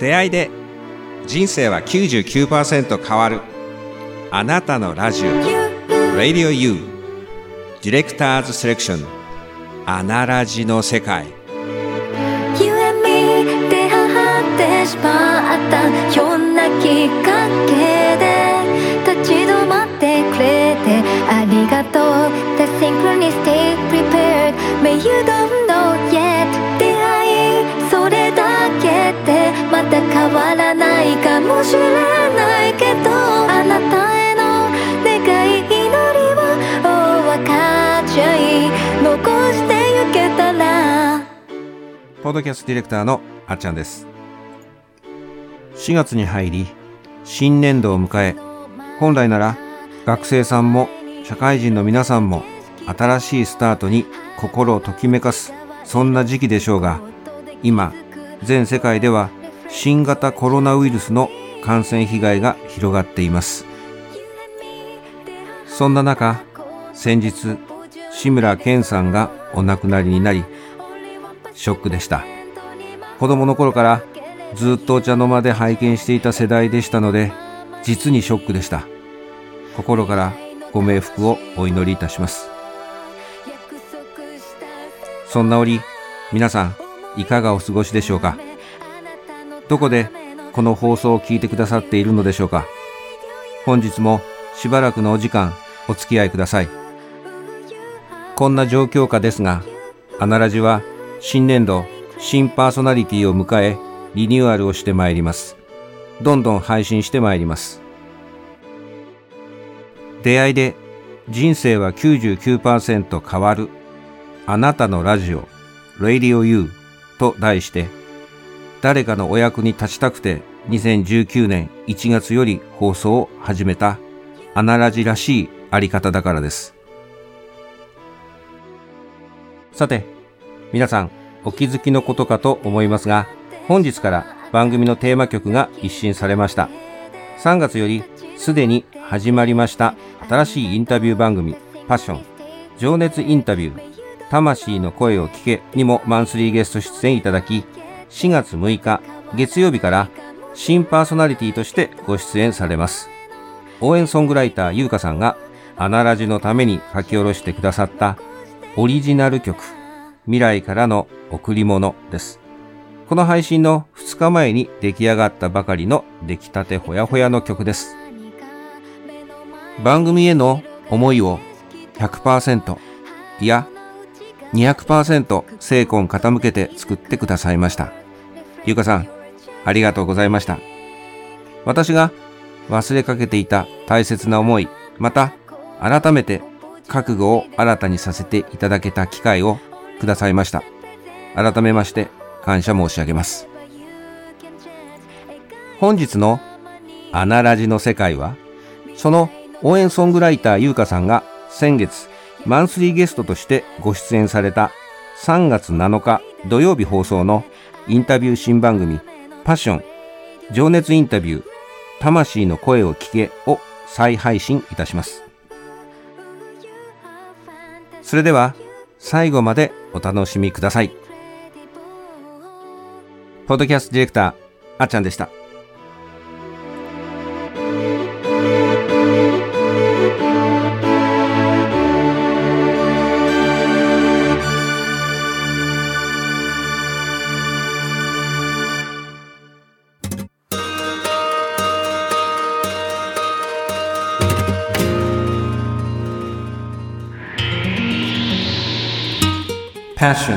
出会いで人生は99%変わる。あなたのラジオ。Radio U ディレクターズセレクション。アナラジの世界。You and me 出会ってしまったひょんなきっかけで立ち止まってくれてありがとう。The synchronicity prepared May you don't 変わらないかもしれないけどあなたへの願い祈りを分かっちゃい残してゆけたら。ポッドキャストディレクターのあっちゃんです。4月に入り新年度を迎え本来なら学生さんも社会人の皆さんも新しいスタートに心をときめかすそんな時期でしょうが今全世界では新型コロナウイルスの感染被害が広がっています。そんな中先日志村けんさんがお亡くなりになりショックでした。子供の頃からずっとお茶の間で拝見していた世代でしたので実にショックでした。心からご冥福をお祈りいたします。そんな折皆さんいかがお過ごしでしょうか？どこでこの放送を聞いてくださっているのでしょうか。本日もしばらくのお時間お付き合いください。こんな状況下ですがアナラジは新年度新パーソナリティを迎えリニューアルをしてまいります。どんどん配信してまいります。出会いで人生は99%変わる。あなたのラジオ Radio U と題して誰かのお役に立ちたくて2019年1月より放送を始めたアナラジらしいあり方だからです。さて皆さんお気づきのことかと思いますが本日から番組のテーマ曲が一新されました。3月よりすでに始まりました新しいインタビュー番組パッション情熱インタビュー。魂の声を聞けにもマンスリーゲスト出演いただき4月6日月曜日から新パーソナリティとしてご出演されます。応援ソングライター優香さんがアナラジのために書き下ろしてくださったオリジナル曲未来からの贈り物です。この配信の2日前に出来上がったばかりの出来たてほやほやの曲です。番組への思いを100%いや200%精魂傾けて作ってくださいました。ゆかさんありがとうございました。私が忘れかけていた大切な思いまた改めて覚悟を新たにさせていただけた機会をくださいました。改めまして感謝申し上げます。本日のアナラジの世界はその応援ソングライター優香さんが先月マンスリーゲストとしてご出演された3月7日土曜日放送のインタビュー新番組パッション情熱インタビュー魂の声を聞けを再配信いたします。それでは最後までお楽しみください。ポッドキャストディレクターあっちゃんでした。Passion.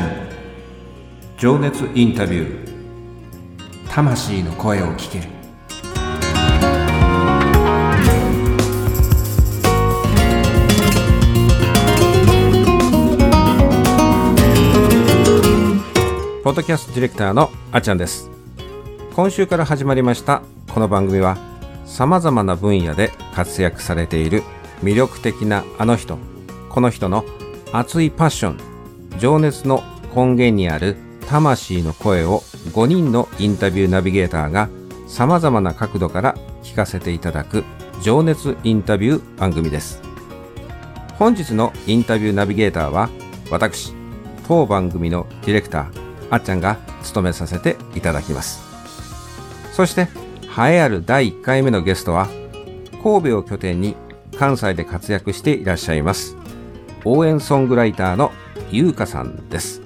情熱インタビュー。魂の声を聞け。るポッドキャストディレクターのあちゃんです。今週から始まりましたこの番組はさまざまな分野で活躍されている魅力的なあの人この人の熱いパッション情熱の根源にある魂の声を5人のインタビューナビゲーターが様々な角度から聞かせていただく情熱インタビュー番組です。本日のインタビューナビゲーターは私、当番組のディレクター、あっちゃんが務めさせていただきます。そして栄えある第1回目のゲストは神戸を拠点に関西で活躍していらっしゃいます応援ソングライターのゆうかさんです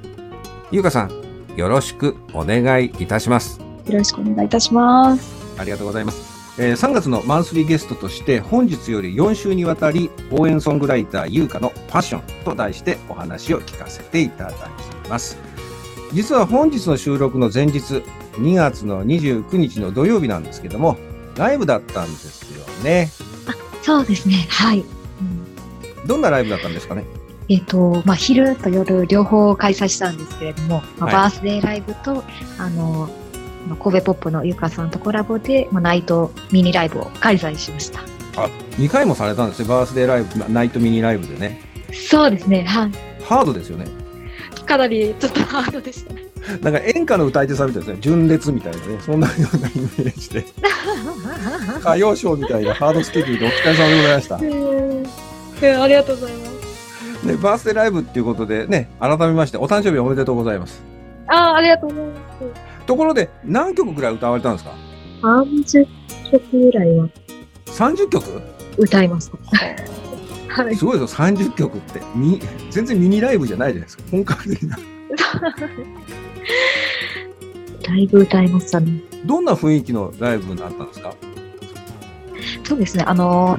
ゆうかさんよろしくお願いいたしますよろしくお願いいたします。ありがとうございます。えー3月のマンスリーゲストとして本日より4週にわたり応援ソングライター優香のパッションと題してお話を聞かせていただきます。実は本日の収録の前日2月の29日の土曜日なんですけどもライブだったんですよね。そうですね。はい。どんなライブだったんですかね？えっ、と、まあ、昼と夜両方開催したんですけれども、まあはいバースデーライブと、あの、まあ神戸ポップのゆかさんとコラボで、まあ、ナイトミニライブを開催しました。あ、2回もされたんですね。バースデーライブ、ナイトミニライブでね。そうですね。はい。ハードですよね。かなりちょっとハードでしたね。なんか演歌の歌い手さんみたいですね。純烈みたいなね。そんなようなイメージで。歌謡ショーみたいなハードスケジュールでお疲れ様でございました。えーありがとうございます。で、バースデーライブっていうことでね、改めましてお誕生日おめでとうございます。あーありがとうございます。ところで、何曲ぐらい歌われたんですか？30曲ぐらいは ?30 曲？歌いました。はい。すごいですよ、30曲って。み全然ミニライブじゃないじゃないですか。本格的な。だいぶ歌いましたね。どんな雰囲気のライブになったんですか？そうですね。あの、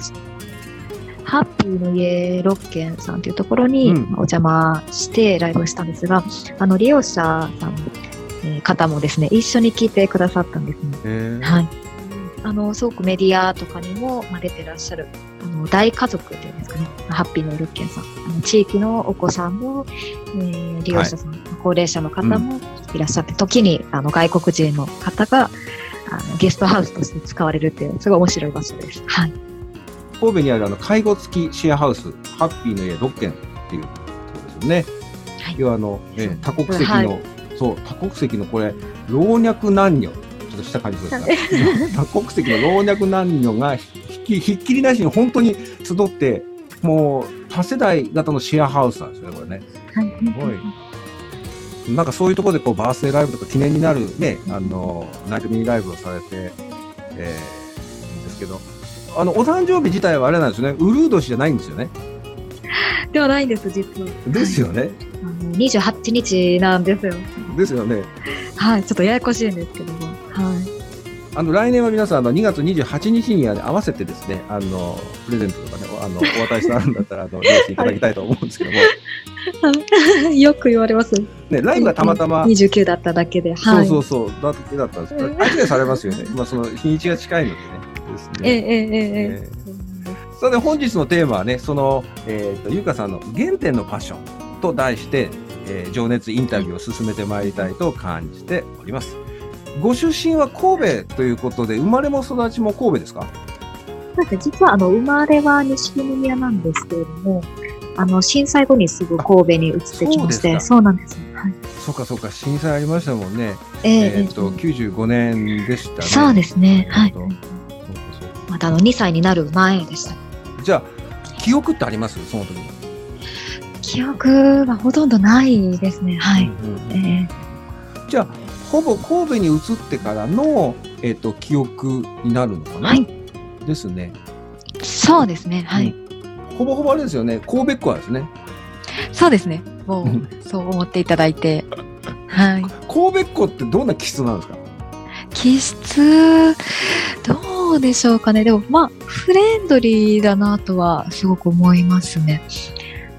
ハッピーの家6軒さんというところにお邪魔してライブをしたんですが、あの、利用者さん、えー方もですね、一緒に聞いてくださったんですね。はい。あの、すごくメディアとかにも、まあ、出てらっしゃる、あの、大家族っていうんですかね、ハッピーの6軒さん。あの地域のお子さんも、えー利用者さん、高齢者の方もいらっしゃって、時に、あの、外国人の方が、あの、ゲストハウスとして使われるっていう、すごい面白い場所です。はい。神戸にあるあの介護付きシェアハウス、ハッピーの家6軒っていうところですよね。はい。要はあの、えー多国籍の、はい。そう、多国籍のこれ、老若男女、ちょっとした感じですが、多国籍の老若男女がひきひっきりなしに本当に集って、もう多世代型のシェアハウスなんですよね、これね。はい。ごい。なんかそういうところでこうバースデーライブとか記念になるね、あの、ナイトミニライブをされて、えー、いいんですけど、あの、お誕生日自体はあれなんですよね、ウルー年じゃないんですよね。ではないんです、実は。ですよね。あの28日なんですよ。ですよね。はい。ちょっとややこしいんですけども。はい。あの、来年は皆さん、あの、2月28日にあの合わせてですね、あの、プレゼントとかね、あの、お渡しさんだったら、あの、用意していただきたいと思うんですけども、よく言われます。ね、ライブがたまたま、29だっただけで。そうはい。そうそう、だけだったんです勘違いされますよね。まあ、その、日にちが近いのでね。ですねえええええええそれで本日のテーマはね、その、えっ、と、ゆうかさんの原点のパッションと題して、えー情熱インタビューを進めてまいりたいと感じております。ご出身は神戸ということで、生まれも育ちも神戸ですか？そうですね実はあの生まれは西宮なんですけれども、あの震災後にすぐ神戸に移ってきまして、そうなんです。はい、そうかそうか、震災ありましたもんね。えええっ、と、95年でしたね。そうですね。はいまたあの2歳になる前でした。かじゃあ、記憶ってあります？その時の。記憶はほとんどないですね。はい。うんうんうんえじゃあ、ほぼ神戸に移ってからの、えっ、と、記憶になるのかな、はいですね。えそうですね。はい。ほぼほぼあれですよね。神戸っ子はですね。そうですね。もうんう、そう思っていただいて。はい。神戸っ子ってどんな気質なんですか？気質、どうでしょうかね。でも、まあ、フレンドリーだなとはすごく思いますね。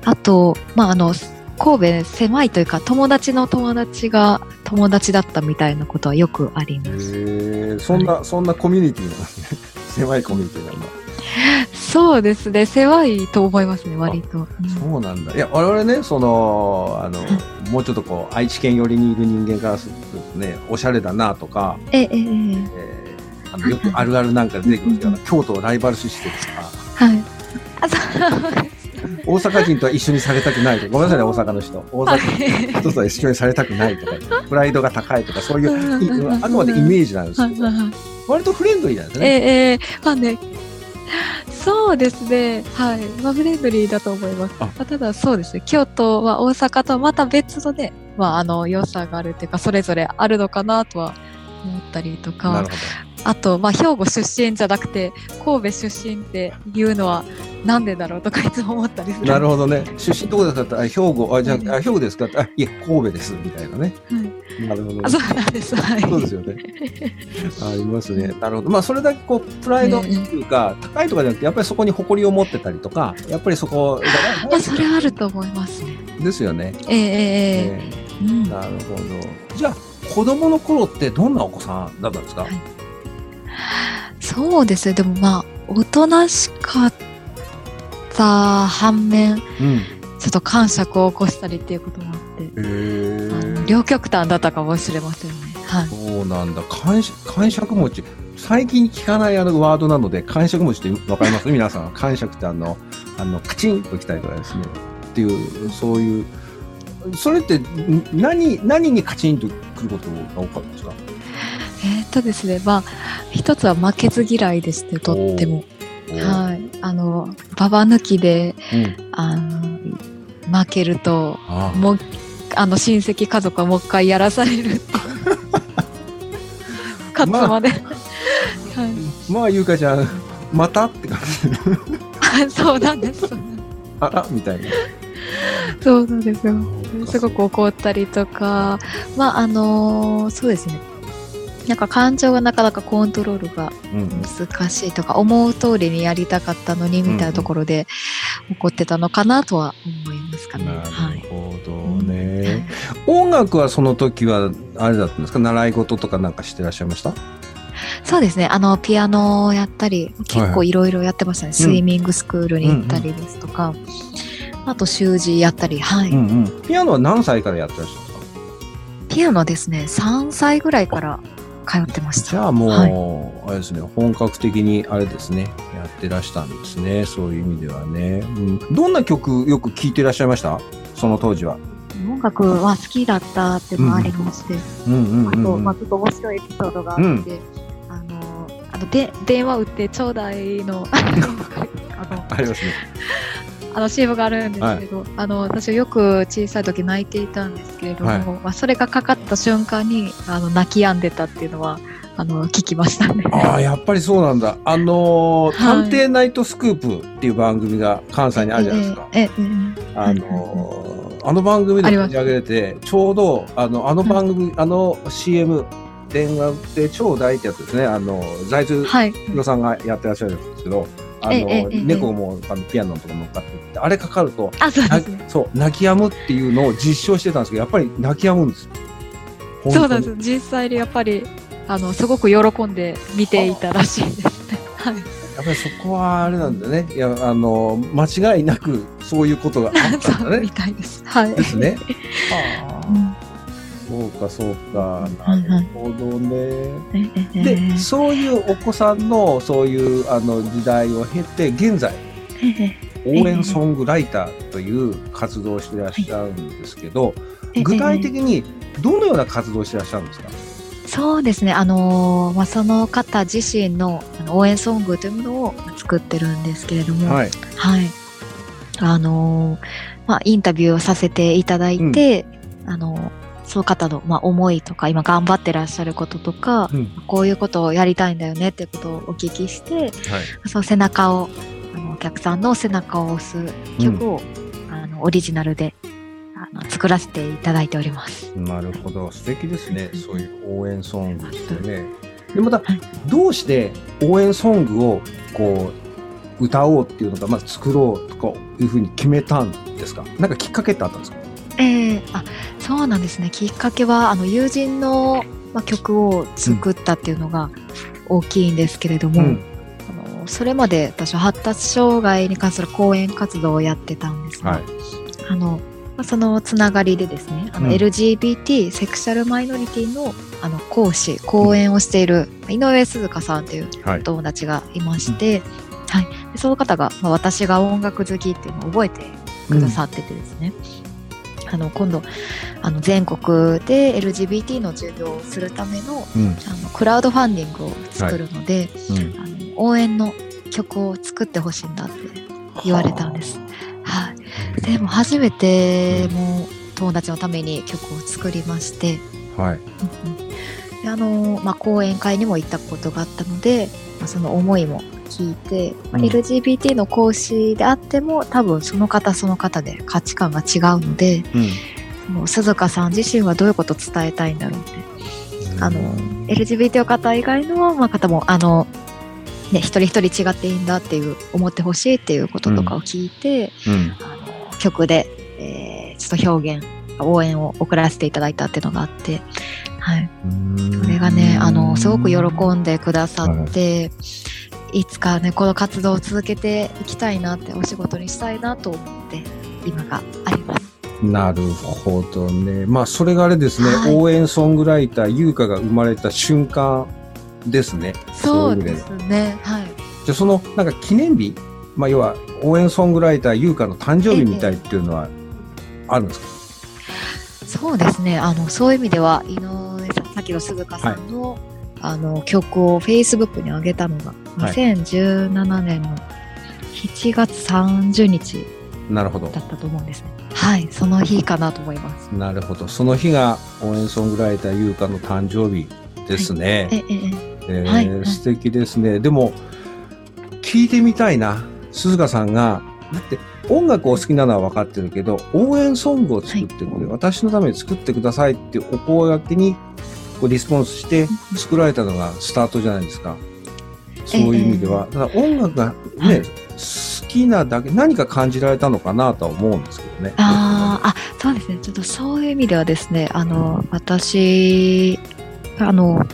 あと、まあ、あの、神戸狭いというか、友達の友達が友達だったみたいなことはよくあります。へえ、そんな、そんなコミュニティなんですね。狭いコミュニティなんだ。そうですね。狭いと思いますね、割と。うんそうなんだ。いや、我々ね、その、あの、もうちょっとこう、愛知県寄りにいる人間からするとですね、おしゃれだなとか、ええ、ええ、あのよくあるあるなんか出てくるんですけど、京都をライバル視してとか、はい。あ、そう大阪人とは一緒にされたくないとか、ごめんなさいね、大阪の人。大は阪い。人とは一緒にされたくないとか、プライドが高いとか、そういう、いあくまでイメージなんですけど、割とフレンドリーなんですえね。え、ええ、まあね。そうですね。はい。まあ、フレンドリーだと思います。あまあ、ただそうですね。京都は大阪とはまた別のね、まあ、あの、良さがあるっていうか、それぞれあるのかなとは思ったりとなかるほあと、まあ、兵庫出身じゃなくて神戸出身っていうのはなんでだろうとかいつも思ったりするど。なるほどね。出身どこですかってあ兵庫、あ、じゃうんあ、あ兵庫ですか？ってあ、いえ、神戸です、みたいなね。はいなるほど。あそうなんです。はい。そうですよね。ありますね。なるほど。まあ、それだけこう、プライドっていうか、高いとかじゃなくて、やっぱりそこに誇りを持ってたりとか、やっぱりそこ、まあ、それはあると思いますね。ですよね。えええええええうんえなるほど。じゃあ、子供の頃ってどんなお子さんだったんですか、はいそうですね。でもまあ、おとなしかった反面、うん。ちょっと感触を起こしたりっていうこともあって。両極端だったかもしれませんね。はい。そうなんだ。感触感触持ち。最近聞かないあのワードなので、感触持ちってわかります？皆さん。感触ってあの、あの、カチンときたりとかですね。っていう、そういう、それってん何、何にカチンとくることが多かったんですか？とですね、まあ、一つは負けず嫌いでして、とっても。はい。あの、ババ抜きで、うん。あの、負けると、あもう、あの、親戚家族はもう一回やらされる。勝つまで。はい。まあ、ゆうかちゃん、またって感じ。そうなんです。あらみたいな。そうなんですよ。すごく怒ったりとか、まあ、あのそうですね。なんか感情がなかなかコントロールがうん。難しいとか、思う通りにやりたかったのにみたいなところで怒ってたのかなとは思いますかね。なはい。るほどね。音楽はその時は、あれだったんですか？習い事とかなんかしてらっしゃいました？そうですね。あの、ピアノをやったり、結構いろいろやってましたね。スイミングスクールに行ったりですとか、あと習字やったり、はい。うんうん。ピアノは何歳からやってらっしゃるんですか？ピアノですね、3歳ぐらいから通ってました。じゃあもう、はいあれですね、本格的にあれですね、やってらしたんですね。そういう意味ではね。うん、どんな曲よく聴いてらっしゃいました？その当時は。音楽は好きだったっていうのがありまして、あと。まあ、ちょっと面白いエピソードがあって、うんあの、あので電話打ってちょうだいの、あの、ありますね。あの CM があるんですけど、あの、私はよく小さい時泣いていたんですけれども、はいまあ、それがかかった瞬間に、あの、泣き止んでたっていうのは、あの、聞きましたね。ああ、やっぱりそうなんだ。あのーはい探偵ナイトスクープっていう番組が関西にあるじゃないですか。ええええあのーあの番組で取り上げてて、ちょうど、あの、あの番組、あの CM、電話で超大ってやつですね。あの、財津はい。弘さんがやってらっしゃるんですけど、あの、猫もあのピアノとか乗っかってって、あれかかると、あ、そうね。そう、泣き止むっていうのを実証してたんですけど、やっぱり泣き止むんですよ。そうなんです。実際にやっぱり、あの、すごく喜んで見ていたらしいですね。はい。やっぱりそこはあれなんだね。いや、あの、間違いなくそういうことがあったんだ そうみね。たいです。はい。ですね。はあうんそうか、そうか。なるほどね。で、そういうお子さんのそういうあの時代を経て、現在、ええ応援ソングライターという活動をしていらっしゃるんですけど、ええ具体的にどのような活動をしていらっしゃるんですか？そうですね。あのーまあ、その方自身の応援ソングというものを作ってるんですけれども、はい。い。あのーまあ、インタビューをさせていただいて、あのーその方の、まあ、思いとか、今頑張ってらっしゃることとか、うん。こういうことをやりたいんだよねっていうことをお聞きして、はい。その背中を、あのお客さんの背中を押す曲を、あのオリジナルであの作らせていただいております。なるほど。素敵ですね。そういう応援ソングですよね。で、またはい、どうして応援ソングをこう、歌おうっていうのが、まあ、作ろうとかいうふうに決めたんですか？なんかきっかけってあったんですか？ええあそうなんですね。きっかけは、あの友人の、まあ、曲を作ったっていうのが大きいんですけれども、うん。あのそれまで私は発達障害に関する講演活動をやってたんですが、はい。あのまあそのつながりでですね、あのうん LGBT セクシャルマイノリティのあの講師、講演をしている井上鈴香さんという。友達がいまして、はい、でその方が、まあ、私が音楽好きっていうのを覚えてくださっててですね、あの今度あの全国で LGBT の授業をするためのうん。あのクラウドファンディングを作るので、うん。あの応援の曲を作ってほしいんだって言われたんです。はい、でも初めてもう友達のために曲を作りまして、はい。うんうんであの、まあ、講演会にも行ったことがあったので、まあ、その思いも聞いて、まあうん LGBT の講師であっても多分その方その方で価値観が違うのでうん。その鈴鹿さん自身はどういうことを伝えたいんだろうってあの LGBT の方以外の、まあ、方もあの、ね、一人一人違っていいんだっていう思ってほしいっていうこととかを聞いて、うん。あの曲で、えーちょっと表現応援を送らせていただいたっていうのがあって、はい、うん。それがねあのすごく喜んでくださって、いつかねこの活動を続けていきたいなってお仕事にしたいなと思って今があります。なるほどね。まあ、それがあれですね、はい応援ソングライター、優香が生まれた瞬間ですね。そうですねはいじゃあ、その、なんか記念日、まあ、要は、応援ソングライター、優香の誕生日みたいっていうのは、あるんですか、そうですね。あの、そういう意味では、井上さん、さっきの鈴鹿さんの、あの、曲を Facebook に上げたのが、はい2017年の7月30日なるほど。だったと思うんですね。はい、その日かなと思います。なるほど。その日が応援ソングライター、優香の誕生日ですね。え、え、え、えーはいはい素敵ですね。でも、聞いてみたいな。鈴鹿さんが、だって音楽を好きなのは分かってるけど、応援ソングを作ってくれ、私のために作ってくださいってお声掛けにこうリスポンスして作られたのがスタートじゃないですか。そういう意味では。ただ音楽がね、はい。好きなだけ、何か感じられたのかなとは思うんですけどね。ああ、あ、そうですね。ちょっとそういう意味ではですね、あの、私、あの、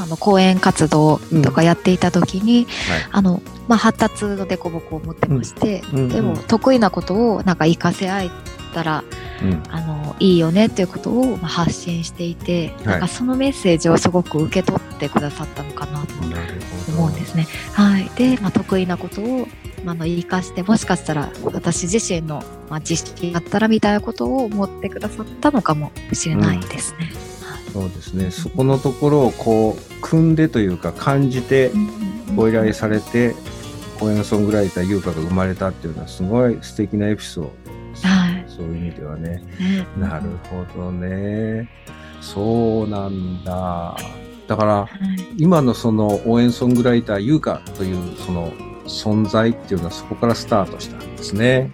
あの、講演活動とかやっていた時に、はい。あの、まあ、発達の凸凹を持ってまして、でも得意なことをなんか活かせ合えたら、うんあの、いいよねっていうことをまあ発信していて、はいなんかそのメッセージをすごく受け取ってくださったのかなと思うんですね。はい。で、まあ、得意なことを、まあ、あの生かして、もしかしたら私自身の、まあ、知識だったらみたいなことを思ってくださったのかもしれないですね。そうですね。そこのところをこう、組んでというか感じて、ご依頼されて、公演ソングライター優香が生まれたっていうのはすごい素敵なエピソードです、はいそういう意味ではね。ねなるほどね。そうなんだ。だから、はい今のその応援ソングライター優香というその存在っていうのはそこからスタートしたんですね。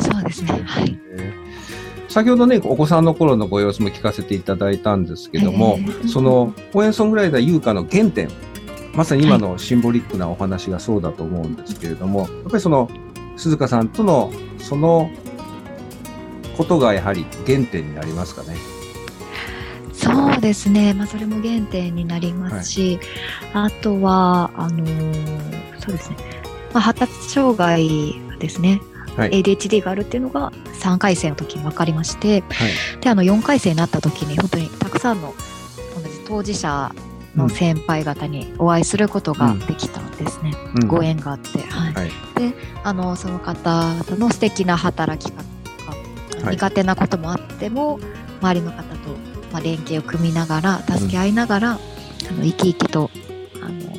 そうですね。はい。えー先ほどね、お子さんの頃のご様子も聞かせていただいたんですけども、ええその応援ソングライター優香の原点、まさに今のシンボリックなお話がそうだと思うんですけれども、やっぱりその鈴鹿さんとのそのことがやはり原点になりますかね。そうですね。まあ、それも原点になりますし、あとは、あのーそうですね。まあ、発達障害がですね、はい。ADHD があるっていうのが3回生の時に分かりまして、はい。で、あの、4回生になった時に、本当にたくさんの同じ当事者の先輩方にお会いすることができたんですね。うんご縁があって。はい。はい。で、あの、その方々の素敵な働き方苦手なこともあっても、周りの方と、まあ、連携を組みながら、助け合いながら、あの生き生きと、あの、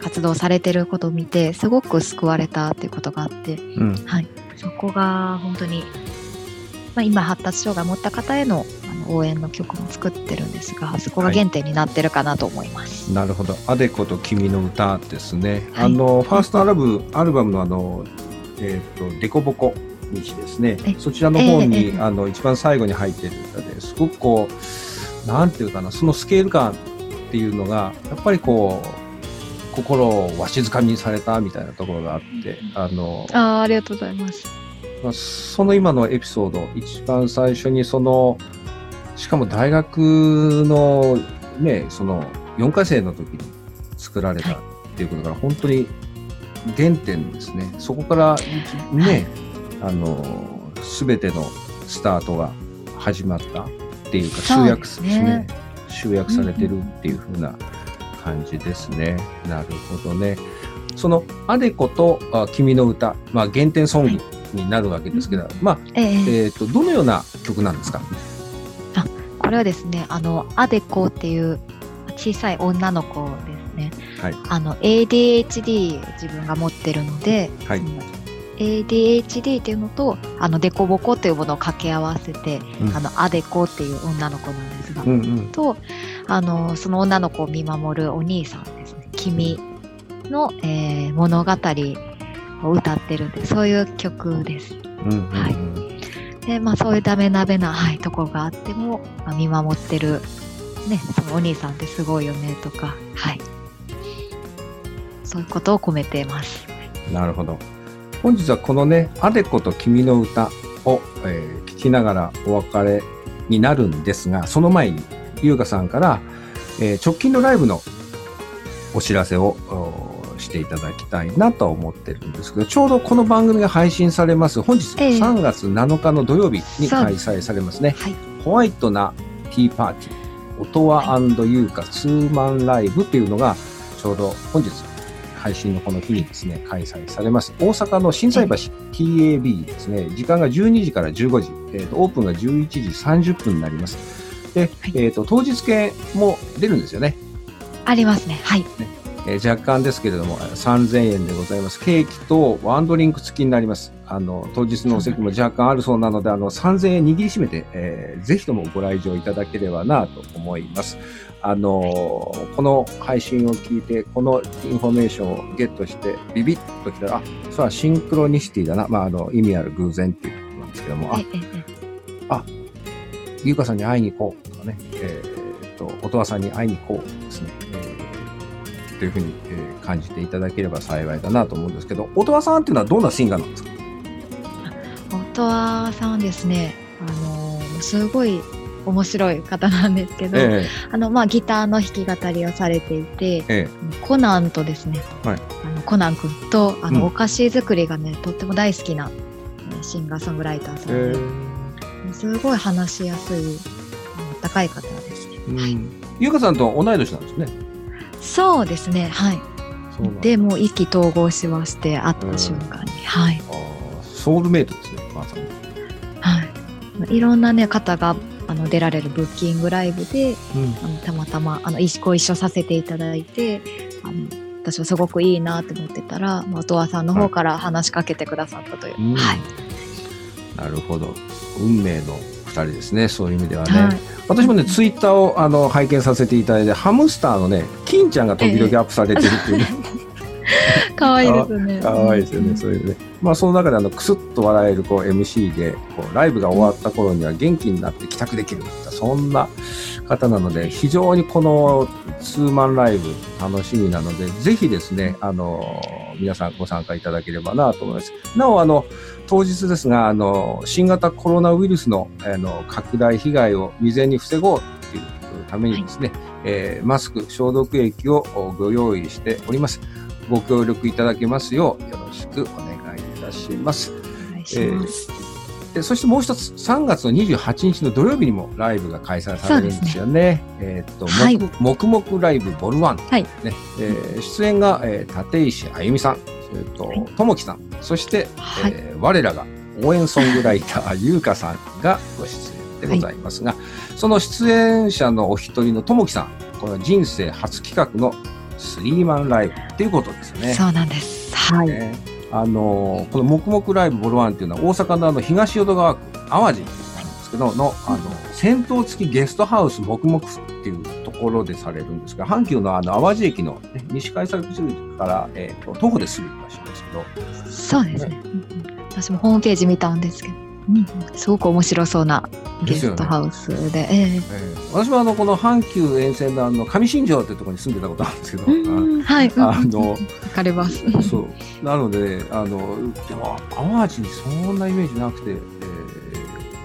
活動されてることを見て、すごく救われたっていうことがあって、うん。はい、そこが本当に、まあ、今発達障害を持った方へのあの応援の曲も作ってるんですがそこが原点になってるかなと思います。なるほど。アデコと君の歌ですね。はいあの、ファーストアルバム、アルバムのあの、えっ、と、デコボコ日ですねえ。そちらの方に、ええあの、一番最後に入ってる歌ですごくこう、なんていうかな、そのスケール感っていうのが、やっぱりこう、心をわしづかみにされたみたいなところがあって、あの、あーありがとうございます。まあその今のエピソード、一番最初にその、しかも大学のね、その4回生の時に作られたっていうことから、本当に原点ですね。そこからね、あの、すべてのスタートが始まったっていうか、集約すね集約されてるっていう風な感じですね。なるほどね。そのアデコとあ君の歌、まあ、原点ソングになるわけですけど、まあ、ええ。えっ、と、どのような曲なんですか？これはですねあのアデコっていう小さい女の子ですね。はい。あの ADHD 自分が持ってるので、はい ADHD っていうのとあのデコボコというものを掛け合わせて、うんあのアデコっていう女の子なんですが、うんうん。とあの、その女の子を見守るお兄さんですね。君の、えー物語を歌ってるんで、そういう曲です。うんうんうんはいで、まあそういうダメダメな、はい、とこがあっても、まあ、見守ってる、ね、そのお兄さんってすごいよねとか、はい。そういうことを込めてます。なるほど。本日はこのね、アデコと君の歌を、えー聞きながらお別れになるんですが、その前に、優香さんから、えー直近のライブのお知らせをおしていただきたいなとは思ってるんですけど、ちょうどこの番組が配信されます、本日ええ3月7日の土曜日に開催されますね。はい。ホワイトなティーパーティー、オトワ優香ツーマンライブっていうのが、ちょうど本日、配信のこの日にですね、開催されます。大阪の心斎橋 TAB ですね、時間が12時から15時、えーとオープンが11時30分になります。で、はいえっ、と、当日券も出るんですよね。ありますね。はい。えー若干ですけれども、3000円でございます。ケーキとワンドリンク付きになります。あの、当日のお席も若干あるそうなので、あの、3000円握りしめて、えーぜひともご来場いただければなと思います。あのーこの配信を聞いて、このインフォメーションをゲットして、ビビッときたら、あ、それはシンクロニシティだな。まあ、あの、意味ある偶然っていうことなんですけども、あえ、ええゆうかさんに会いに行こうとかね、えーっと、音羽さんに会いに行こうですね、えーというふうに、えー感じていただければ幸いだなと思うんですけど、音羽さんっていうのはどんなシンガーなんですか？音羽さんはですね、あのーすごい面白い方なんですけど、えあの、まあ、ギターの弾き語りをされていて、ええコナンとですね、はいあのコナン君と、あの、うんお菓子作りがね、とっても大好きな、ねシンガーソングライターさえんで、すごい話しやすい、高い方ですね。うん。ゆうかさんと同い年なんですね。そうですね、はい。そうで、もう意気投合しまして、会った瞬間に、はい。ソウルメイトですね、まさに。はい。いろんなね、方が、あの、出られるブッキングライブで、うん。あのたまたまあの一ご一緒させていただいてあの私はすごくいいなと思ってたら、まあ、音羽さんの方から話しかけてくださったという、うん。はい。なるほど。運命の二人ですね、そういう意味ではね。はい。私もね、ツイッターをあの拝見させていただいて、ハムスターのね、金ちゃんが時々アップされてるっていうね、可愛いですねかわいいですよね、そういうね。まあ、その中であの、くすっと笑えるこう MC で、こうライブが終わった頃には元気になって帰宅できるみたいな、そんな方なので、非常にこのツーマンライブ楽しみなので、ぜひですね、あの、皆さんご参加いただければなと思います。なお、あの、当日ですが、あの、新型コロナウイルスの、あの、拡大被害を未然に防ごうというためにですね、えーマスク、消毒液をご用意しております。ご協力いただけますよう、よろしくお願いいたします。お願いします、でそしてもう一つ、3月の28日の土曜日にもライブが開催されるんですよね。えーっと、はい。もくもくもくライブボルワン。はい。ねえー出演が、えー立石あゆみさん、それと、はい。ともきさん、そして、はい。えー我らが応援ソングライター、ゆうかさんがご出演でございますが、その出演者のお一人のともきさん、これは人生初企画のスリーマンライブっていうことですよね。そうなんです。はい、ね。あのこの黙々ライブボロワンっていうのは大阪のあの東淀川区淡路なんですけどのあの戦闘付きゲストハウス黙々っていうところでされるんですが阪急のあの淡路駅の、ね、西改札口から、えー、と徒歩ですぐらしいんですけど。そうですね、うんうん。私もホームページ見たんですけど、うんすごく面白そうなゲストハウスで。ええ。えー私はあのこの阪急沿線のあの上新庄っていうところに住んでたことあるんですけど、うんはい、うん。あのわかります。そう。なので、あの、でも、淡路にそんなイメージなくて、え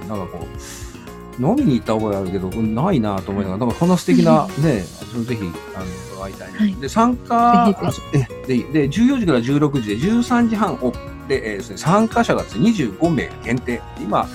ーなんかこう、飲みに行った覚えあるけど、うんないなと思いながら、なんかこの素敵なね、ぜひ、あの、伺いたいな、はい。で、参加、えで、で、14時から16時で13時半オープンで、えー参加者がですね、25名限定。今、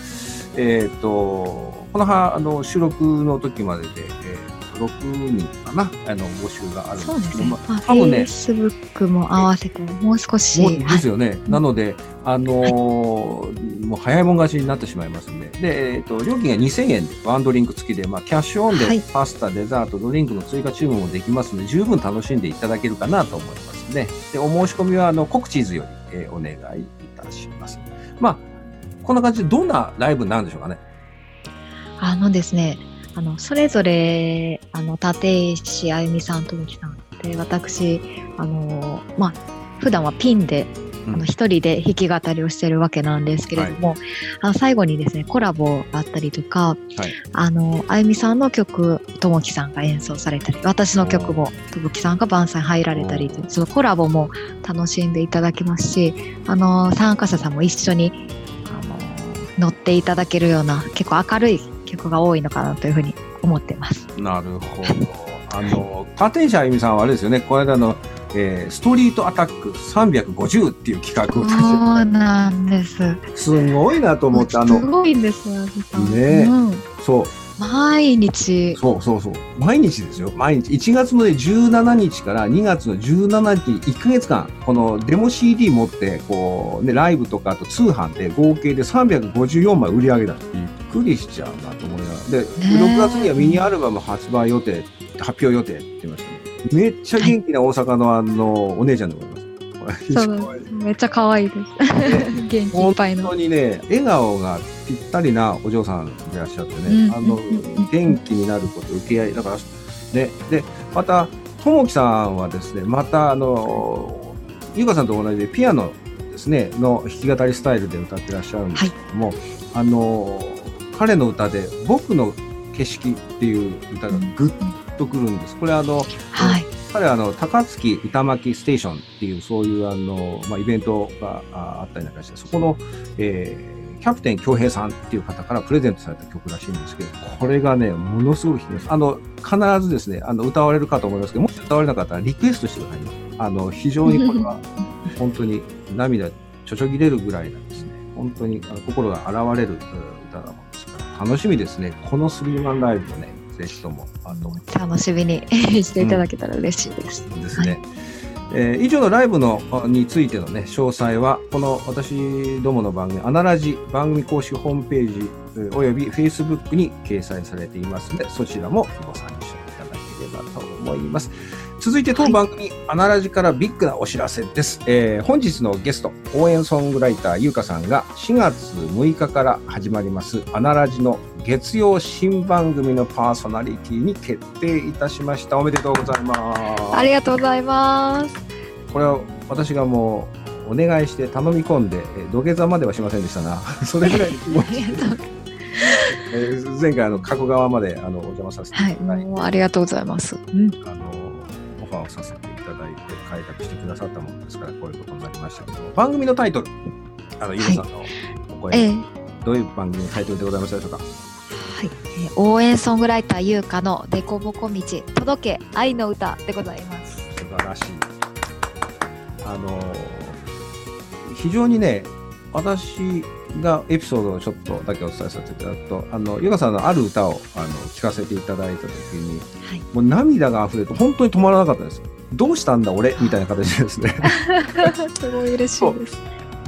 えっ、と、このは、あの、収録の時までで、えー、6人かな、あの、募集があるんでけど、ね多分ねイスブックも合わせて、もう少し。ではいすよね。なので、あのーもう早いもん勝ちになってしまいますんで。で、えっ、と、料金が2000円で、ワンドリンク付きで、まあ、キャッシュオンで、はいパスタ、デザート、ドリンクの追加注文もできますので、十分楽しんでいただけるかなと思いますね。で、お申し込みは、あの、コクチーズより、えーお願いいたします。まあ、こんな感じで、どんなライブになるんでしょうかね。あのですね、あの、それぞれ、あの、立石あゆみさん、ともきさんで、私、あの、まあ、普段はピンで、あの一人で弾き語りをしてるわけなんですけれども、あの最後にですねコラボがあったりとか、はい。あのあゆみさんの曲ともきさんが演奏されたり私の曲もともきさんが晩餐入られたりそのコラボも楽しんでいただきますしあの参加者さんも一緒にあの乗っていただけるような結構明るい曲が多いのかなというふうに思ってます。なるほど。あの、立石あゆみさんはあれですよね、この間の、えーストリートアタック350っていう企画をそう立ちなんです。すごいなと思って、あすの、ごいんですよ。ねうんそう、毎日そうそうそう。毎日ですよ。毎日。1月のね17日から2月の17日に1ヶ月間、このデモ CD 持って、こう、ね、ライブとかあと通販で合計で354枚売り上げた。びっくりしちゃうなと思いながら。で、6月にはミニアルバム発売予定、発表予定って言ってましたね。めっちゃ元気な大阪のあの、お姉ちゃんでございます。そうめっちゃ可愛いです。元気いっぱいの本当。にね、笑顔がぴったりなお嬢さんでいらっしゃってね、うんあの元気になること、受け合い、だから、ね、で、また、ともきさんはですね、また、あの、ゆうかさんと同じでピアノですね、の弾き語りスタイルで歌ってらっしゃるんですけども、あの、彼の歌で、僕の景色っていう歌がぐっとくるんです。これあの、はい。彼はあの高槻歌巻ステーションっていうそういうあの、まあ、イベントがああったりなんかしてそこの、えーキャプテン京平さんっていう方からプレゼントされた曲らしいんですけどこれがねものすごく弾きます。あの必ずですねあの歌われるかと思いますけどもし歌われなかったらリクエストしてくださいねあの非常にこれは本当に涙ちょちょぎれるぐらいなんですね。本当に心が洗われるうん歌なものですから楽しみですね。このスリーマンライブをねぜひともあの楽しみにしていただけたら嬉しいです。ですね。えー以上のライブのあについてのね、詳細は、この私どもの番組、アナラジ番組公式ホームページえーおよび Facebook に掲載されていますので、そちらもご参照いただければと思います。続いて当番組、アナラジからビッグなお知らせです。えー本日のゲスト、応援ソングライター、ゆうかさんが4月6日から始まります、アナラジの月曜新番組のパーソナリティに決定いたしました。おめでとうございます。ありがとうございます。これは私がもうお願いして頼み込んで、えー土下座まではしませんでしたが、それぐらい えー前回あの加古川まであのお邪魔させていはい、ただいて、もうありがとうございます。うん、あのをさせていただいて開拓してくださったものですから、こういうことになりましたけども、番組のタイトル、あの、ゆうさんのお声、ええどういう番組のタイトルでございましたでしょうか？はい、えー応援ソングライター優香のデコボコ道届け愛の歌でございます。素晴らしい。あの非常にね、私がエピソードをちょっとだけお伝えさせていただくと、あの、ゆかさんのある歌をあの聞かせていただいたときに、はい、もう涙が溢れて本当に止まらなかったです。どうしたんだ俺みたいな形でですね。すごい嬉しいです。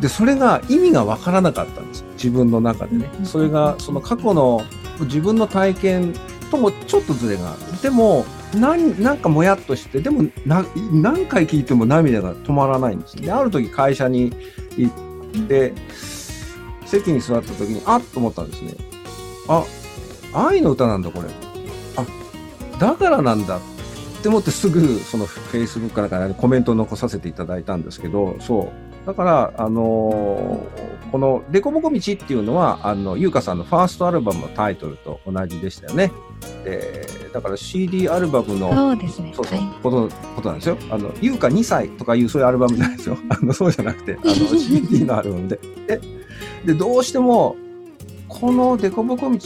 で、それが意味がわからなかったんです。自分の中でねう。んそれが、その過去の自分の体験ともちょっとずれがある。でも、なんなんかもやっとして、でもな何回聞いても涙が止まらないんです。で、ある時会社に行って、席に座った時に、あっと思ったんですね。あ、愛の歌なんだ、これ。あ、だからなんだって思ってすぐ、その Facebook からかコメントを残させていただいたんですけど、そう。だから、あのーこのデコボコ道っていうのは、あの、ゆうかさんのファーストアルバムのタイトルと同じでしたよね。で、だから CD アルバムの、そうですね。そうそう、はいこと、ことなんですよ。あの、ゆうか2歳とかいうそういうアルバムじゃないですよ。あの、そうじゃなくて、あの、CD のアルバムで。で、で、どうしても、このデコボコ道っ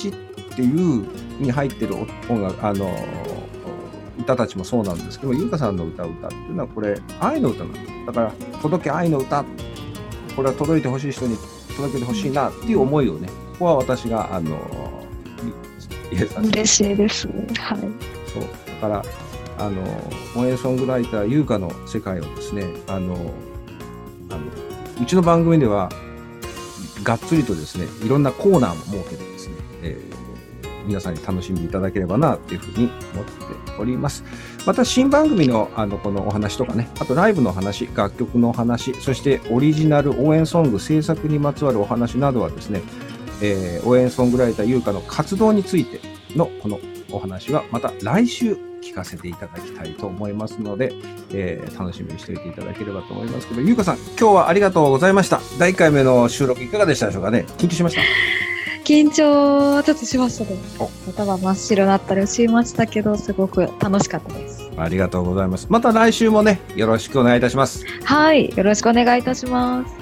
ていうに入ってる音楽、あの、歌たちもそうなんですけど、ゆうかさんの歌う歌っていうのは、これ、愛の歌なんです。だから、届け愛の歌。これは届いてほしい人に届けてほしいなっていう思いをね、ここは私が、あの、入れさせて嬉しいです。はい。そうだからあの応援ソングライター優香の世界をですねあのあのうちの番組ではがっつりとですねいろんなコーナーも設けてですね、えー皆さんに楽しんでいただければなっていうふうに思っております。また新番組のあのこのお話とかね、あとライブの話、楽曲のお話、そしてオリジナル応援ソング制作にまつわるお話などはですね、えー応援ソングライター優香の活動について、のこのお話はまた来週聞かせていただきたいと思いますので、えー楽しみにしておいていただければと思いますけど、ゆうかさん、今日はありがとうございました。第1回目の収録いかがでしたでしょうかね？緊張しました？緊張ちょっとしましたねお。頭真っ白になったりしましたけど、すごく楽しかったです。ありがとうございます。また来週もね、よろしくお願いいたします。はい。よろしくお願いいたします。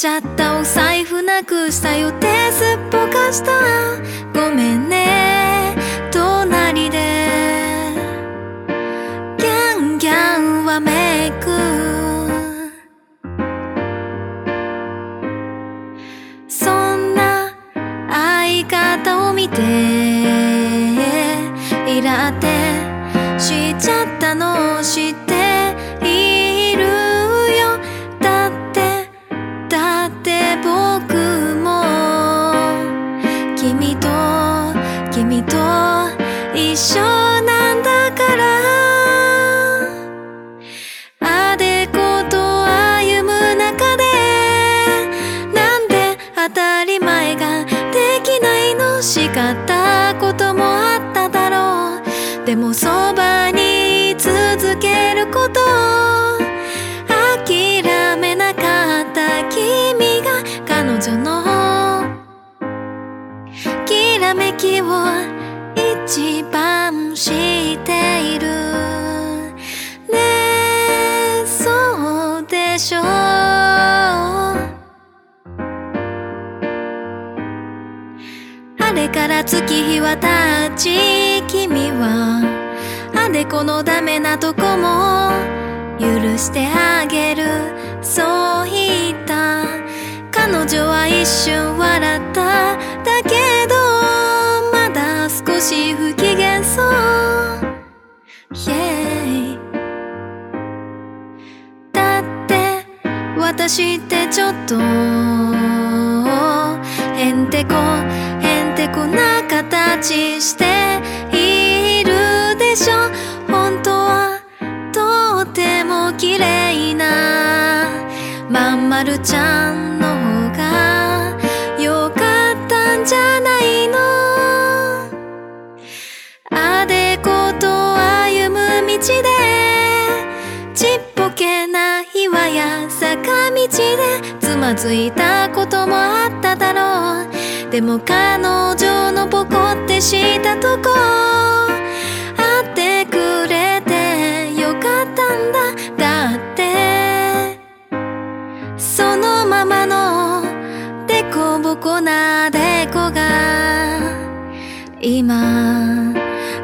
ちゃった。お財布なくした予定すっぽかした。ごめんね。隣で。ギャンギャンわめく。そんな相方を見て。月日は経ち君はあでこのダメなとこも許してあげるそう。言った彼女は一瞬笑っただけどまだ少し不機嫌そう。Yeah だって私ってちょっとへんてこ。てこな形しているでしょ。本当はとても綺麗なまんまるちゃんの方が良かったんじゃないの。あでこと歩む道でちっぽけな岩や坂道でつまずいたこともあっただろう。でも彼女のポコってしたとこ会ってくれてよかったんだ。だってそのままのデコボコなデコが今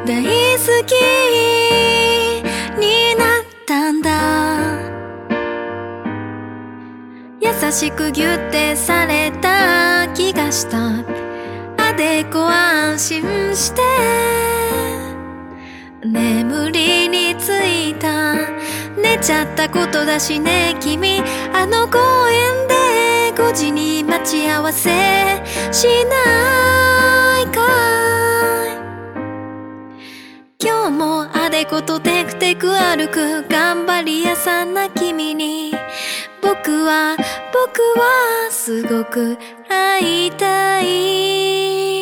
大好き。しくギュってされた気がした。あでこ安心して。眠りについた。寝ちゃったことだしね君。あの公園で。5時に待ち合わせ。しないかい。今日もあでことテクテク歩く。頑張り屋さんな君に。僕は僕はすごく会いたい。